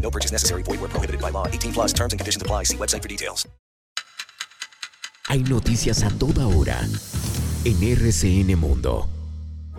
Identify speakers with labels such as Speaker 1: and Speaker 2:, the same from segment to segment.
Speaker 1: No purchase necessary. Void where prohibited by law. 18 plus terms and conditions apply. See website for details.
Speaker 2: Hay noticias a toda hora en RCN Mundo.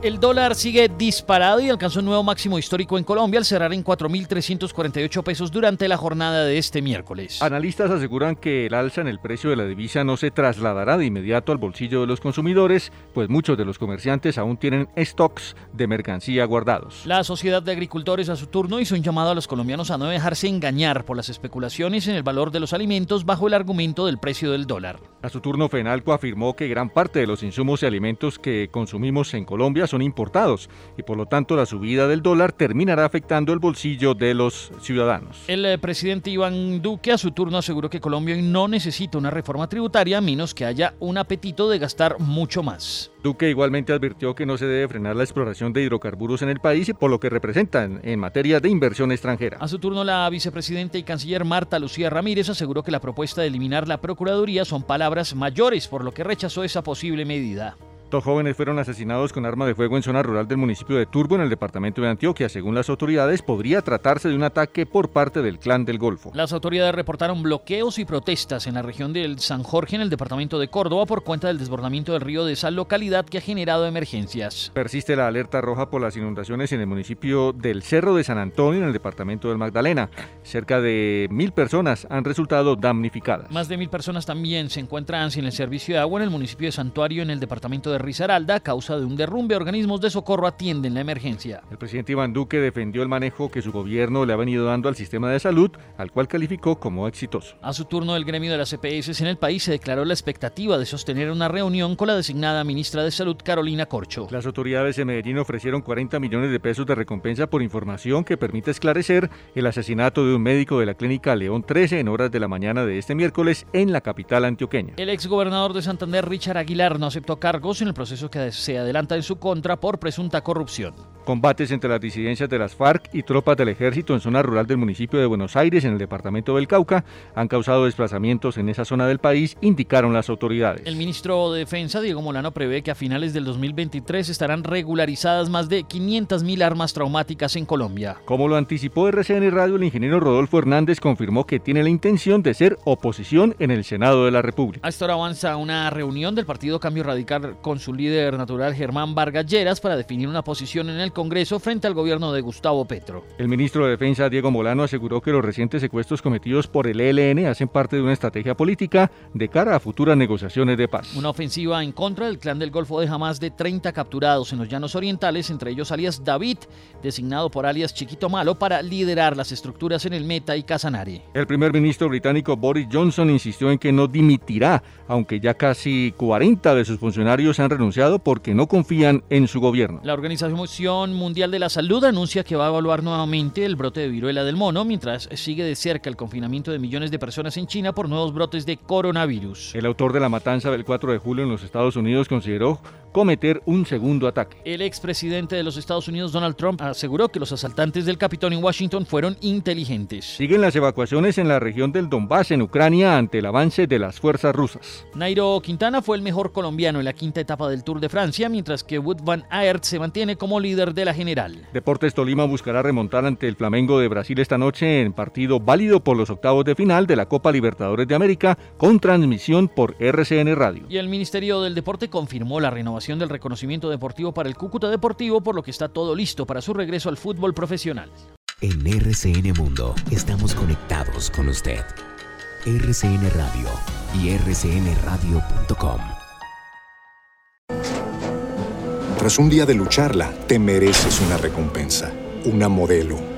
Speaker 3: El dólar sigue disparado y alcanzó un nuevo máximo histórico en Colombia al cerrar en 4.348 pesos durante la jornada de este miércoles.
Speaker 4: Analistas aseguran que el alza en el precio de la divisa no se trasladará de inmediato al bolsillo de los consumidores, pues muchos de los comerciantes aún tienen stocks de mercancía guardados.
Speaker 3: La Sociedad de Agricultores a su turno hizo un llamado a los colombianos a no dejarse engañar por las especulaciones en el valor de los alimentos bajo el argumento del precio del dólar.
Speaker 4: A su turno, Fenalco afirmó que gran parte de los insumos y alimentos que consumimos en Colombia son importados y por lo tanto la subida del dólar terminará afectando el bolsillo de los ciudadanos.
Speaker 3: El eh, presidente Iván Duque a su turno aseguró que Colombia no necesita una reforma tributaria a menos que haya un apetito de gastar mucho más.
Speaker 4: Duque igualmente advirtió que no se debe frenar la exploración de hidrocarburos en el país y por lo que representan en materia de inversión extranjera.
Speaker 3: A su turno, la vicepresidenta y canciller Marta Lucía Ramírez aseguró que la propuesta de eliminar la Procuraduría son palabras mayores, por lo que rechazó esa posible medida.
Speaker 4: Dos jóvenes fueron asesinados con arma de fuego en zona rural del municipio de Turbo, en el departamento de Antioquia. Según las autoridades, podría tratarse de un ataque por parte del clan del Golfo.
Speaker 3: Las autoridades reportaron bloqueos y protestas en la región del San Jorge, en el departamento de Córdoba, por cuenta del desbordamiento del río de esa localidad que ha generado emergencias.
Speaker 4: Persiste la alerta roja por las inundaciones en el municipio del Cerro de San Antonio, en el departamento del Magdalena. Cerca de mil personas han resultado damnificadas.
Speaker 3: Más de mil personas también se encuentran sin el servicio de agua en el municipio de Santuario, en el departamento de Risaralda, a causa de un derrumbe. Organismos de socorro atienden la emergencia.
Speaker 4: El presidente Iván Duque defendió el manejo que su gobierno le ha venido dando al sistema de salud, al cual calificó como exitoso.
Speaker 3: A su turno, el gremio de las EPS en el país se declaró la expectativa de sostener una reunión con la designada ministra de Salud, Carolina Corcho.
Speaker 4: Las autoridades de Medellín ofrecieron 40 millones de pesos de recompensa por información que permite esclarecer el asesinato de un médico de la clínica León 13 en horas de la mañana de este miércoles en la capital antioqueña.
Speaker 3: El exgobernador de Santander, Richard Aguilar, no aceptó cargos en el proceso que se adelanta en su contra por presunta corrupción.
Speaker 4: Combates entre las disidencias de las FARC y tropas del ejército en zona rural del municipio de Buenos Aires, en el departamento del Cauca, han causado desplazamientos en esa zona del país, indicaron las autoridades.
Speaker 3: El ministro de Defensa, Diego Molano, prevé que a finales del 2023 estarán regularizadas más de 500.000 armas traumáticas en Colombia.
Speaker 4: Como lo anticipó RCN Radio, el ingeniero Rodolfo Hernández confirmó que tiene la intención de ser oposición en el Senado de la República.
Speaker 3: A esta hora avanza una reunión del Partido Cambio Radical con su líder natural Germán Vargas Lleras para definir una posición en el Congreso frente al gobierno de Gustavo Petro.
Speaker 4: El ministro de Defensa, Diego Molano, aseguró que los recientes secuestros cometidos por el ELN hacen parte de una estrategia política de cara a futuras negociaciones de paz.
Speaker 3: Una ofensiva en contra del clan del Golfo deja más de 30 capturados en los llanos orientales, entre ellos alias David, designado por alias Chiquito Malo para liderar las estructuras en el Meta y Casanare.
Speaker 4: El primer ministro británico Boris Johnson insistió en que no dimitirá, aunque ya casi 40 de sus funcionarios han renunciado porque no confían en su gobierno.
Speaker 3: La Organización Mundial de la Salud anuncia que va a evaluar nuevamente el brote de viruela del mono mientras sigue de cerca el confinamiento de millones de personas en China por nuevos brotes de coronavirus.
Speaker 4: El autor de la matanza del 4 de julio en los Estados Unidos consideró cometer un segundo ataque.
Speaker 3: El expresidente de los Estados Unidos, Donald Trump, aseguró que los asaltantes del Capitón en Washington fueron inteligentes.
Speaker 4: Siguen las evacuaciones en la región del Donbass, en Ucrania, ante el avance de las fuerzas rusas.
Speaker 3: Nairo Quintana fue el mejor colombiano en la quinta etapa del Tour de Francia, mientras que Wood van Aert se mantiene como líder de la general.
Speaker 4: Deportes Tolima buscará remontar ante el Flamengo de Brasil esta noche en partido válido por los octavos de final de la Copa Libertadores de América con transmisión por RCN Radio.
Speaker 3: Y el Ministerio del Deporte confirmó la renovación del reconocimiento deportivo para el Cúcuta Deportivo, por lo que está todo listo para su regreso al fútbol profesional.
Speaker 2: En RCN Mundo estamos conectados con usted. RCN Radio y rcnradio.com.
Speaker 5: Tras un día de lucharla, te mereces una recompensa, una modelo,